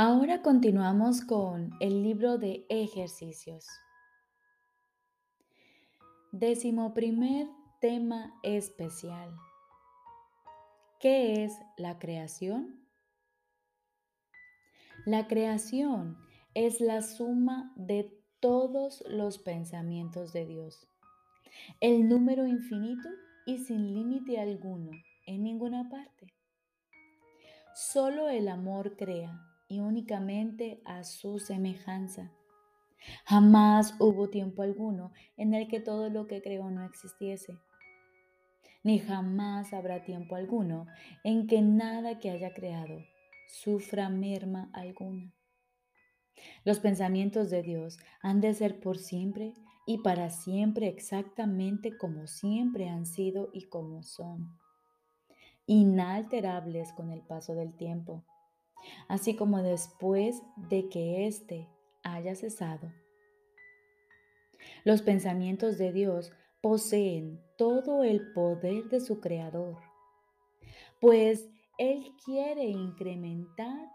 Ahora continuamos con el libro de ejercicios. Décimo primer tema especial. ¿Qué es la creación? La creación es la suma de todos los pensamientos de Dios, el número infinito y sin límite alguno en ninguna parte. Solo el amor crea y únicamente a su semejanza. Jamás hubo tiempo alguno en el que todo lo que creó no existiese, ni jamás habrá tiempo alguno en que nada que haya creado sufra merma alguna. Los pensamientos de Dios han de ser por siempre y para siempre exactamente como siempre han sido y como son, inalterables con el paso del tiempo así como después de que éste haya cesado. Los pensamientos de Dios poseen todo el poder de su Creador, pues Él quiere incrementar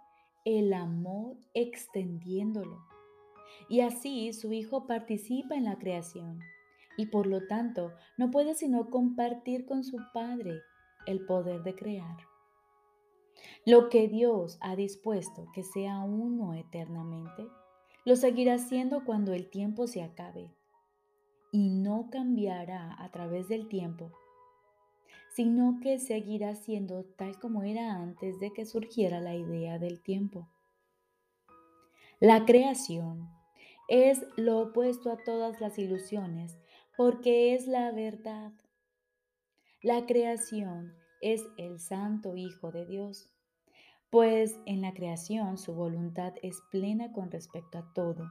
el amor extendiéndolo. Y así su Hijo participa en la creación y por lo tanto no puede sino compartir con su Padre el poder de crear. Lo que Dios ha dispuesto que sea uno eternamente, lo seguirá siendo cuando el tiempo se acabe y no cambiará a través del tiempo, sino que seguirá siendo tal como era antes de que surgiera la idea del tiempo. La creación es lo opuesto a todas las ilusiones porque es la verdad. La creación es el Santo Hijo de Dios pues en la creación su voluntad es plena con respecto a todo,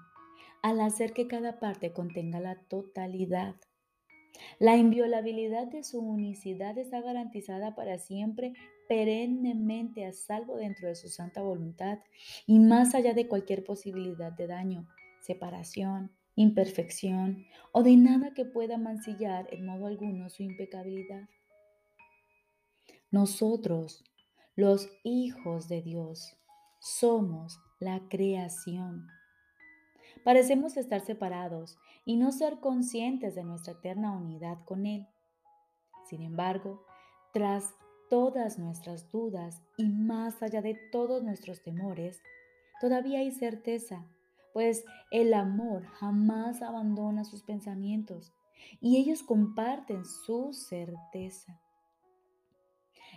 al hacer que cada parte contenga la totalidad. La inviolabilidad de su unicidad está garantizada para siempre, perennemente a salvo dentro de su santa voluntad y más allá de cualquier posibilidad de daño, separación, imperfección o de nada que pueda mancillar en modo alguno su impecabilidad. Nosotros, los hijos de Dios. Somos la creación. Parecemos estar separados y no ser conscientes de nuestra eterna unidad con Él. Sin embargo, tras todas nuestras dudas y más allá de todos nuestros temores, todavía hay certeza, pues el amor jamás abandona sus pensamientos y ellos comparten su certeza.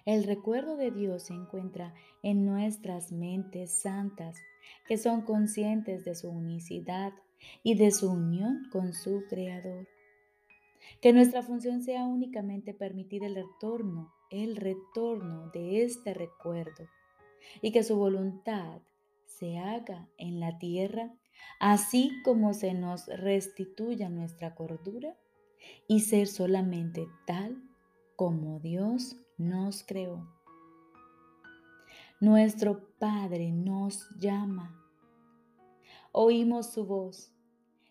El recuerdo de Dios se encuentra en nuestras mentes santas, que son conscientes de su unicidad y de su unión con su Creador. Que nuestra función sea únicamente permitir el retorno, el retorno de este recuerdo, y que su voluntad se haga en la tierra, así como se nos restituya nuestra cordura, y ser solamente tal como Dios nos creó. Nuestro Padre nos llama. Oímos su voz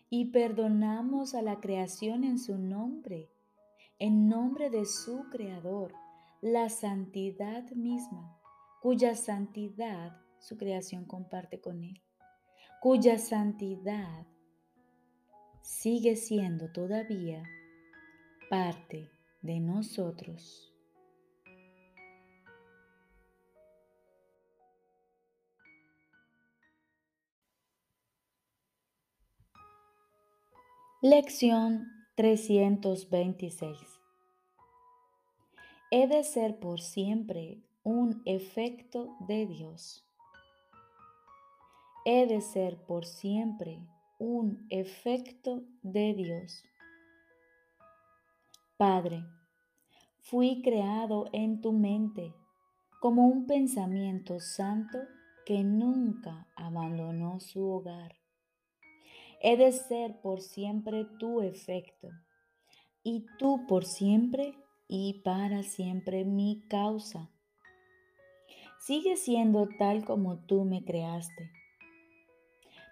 y perdonamos a la creación en su nombre, en nombre de su Creador, la santidad misma, cuya santidad su creación comparte con Él, cuya santidad sigue siendo todavía parte de nosotros. Lección 326. He de ser por siempre un efecto de Dios. He de ser por siempre un efecto de Dios. Padre, fui creado en tu mente como un pensamiento santo que nunca abandonó su hogar. He de ser por siempre tu efecto y tú por siempre y para siempre mi causa. Sigue siendo tal como tú me creaste.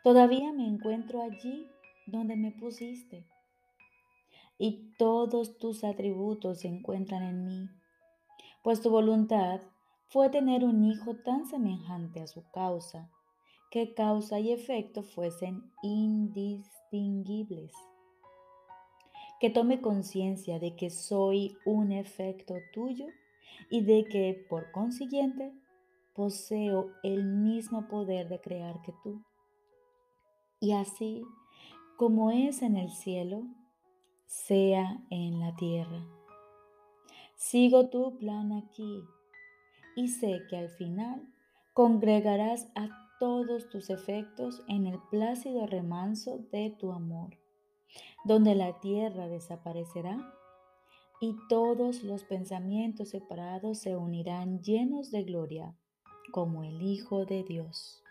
Todavía me encuentro allí donde me pusiste y todos tus atributos se encuentran en mí, pues tu voluntad fue tener un hijo tan semejante a su causa que causa y efecto fuesen indistinguibles. Que tome conciencia de que soy un efecto tuyo y de que, por consiguiente, poseo el mismo poder de crear que tú. Y así como es en el cielo, sea en la tierra. Sigo tu plan aquí y sé que al final congregarás a todos tus efectos en el plácido remanso de tu amor, donde la tierra desaparecerá y todos los pensamientos separados se unirán llenos de gloria como el Hijo de Dios.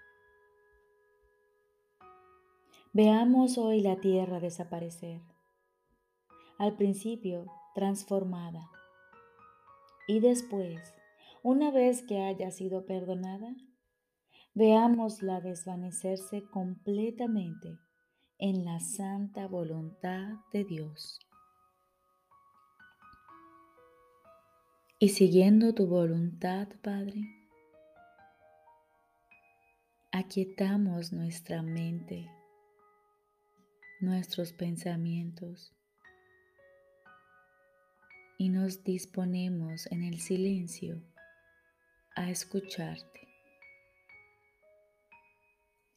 Veamos hoy la tierra desaparecer. Al principio transformada y después, una vez que haya sido perdonada, veámosla desvanecerse completamente en la santa voluntad de Dios. Y siguiendo tu voluntad, Padre, aquietamos nuestra mente nuestros pensamientos y nos disponemos en el silencio a escucharte.